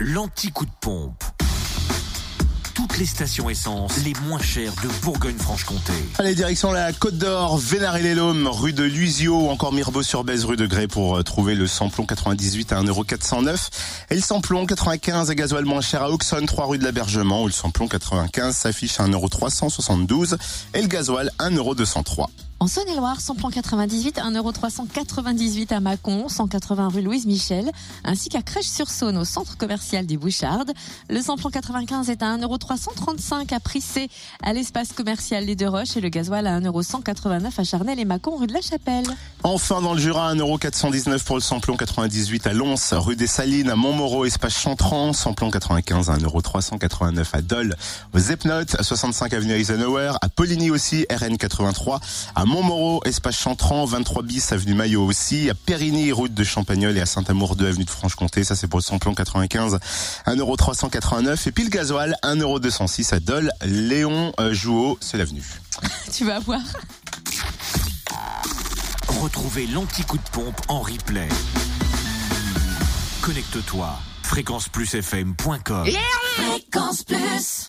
l'anti-coup de pompe. Toutes les stations essence les moins chères de Bourgogne-Franche-Comté. Allez, direction la Côte d'Or, Vénard-et-les-Lômes, rue de Luisio, encore Mirbeau-sur-Bèze, rue de Grès pour euh, trouver le samplon 98 à 1,409€ et le samplon 95 à gasoil moins cher à Auxonne, 3 rue de l'Abergement où le samplon 95 s'affiche à 1,372€ et le gasoil 1,203€. En Saône-et-Loire, samplon 98, 1,398€ à Mâcon, 180 rue Louise Michel, ainsi qu'à Crèche-sur-Saône au centre commercial des Bouchardes. Le samplon 95 est à 1,335€ à Prissé, à l'espace commercial Les Deux Roches et le gasoil à 1,189€ à Charnel et Mâcon, rue de la Chapelle. Enfin, dans le Jura, 1,419€ pour le samplon 98 à Lons, rue des Salines, à Montmoreau, espace Chantran, samplon 95 à 1,389€ à Dole, aux Epnotes, à 65 avenue Eisenhower, à Poligny aussi, RN 83, à Montmoreau, espace Chantran, 23 bis avenue Maillot aussi, à Périgny, route de Champagnol et à Saint-Amour 2 avenue de Franche-Comté, ça c'est pour le samplon 95, 1,389€ et puis le gasoil, 1,206€ à Dole, Léon euh, Jouot, c'est l'avenue. Tu vas voir. Retrouvez l'anti-coup de pompe en replay. Connecte-toi. fréquenceplusfm.com Fréquence Plus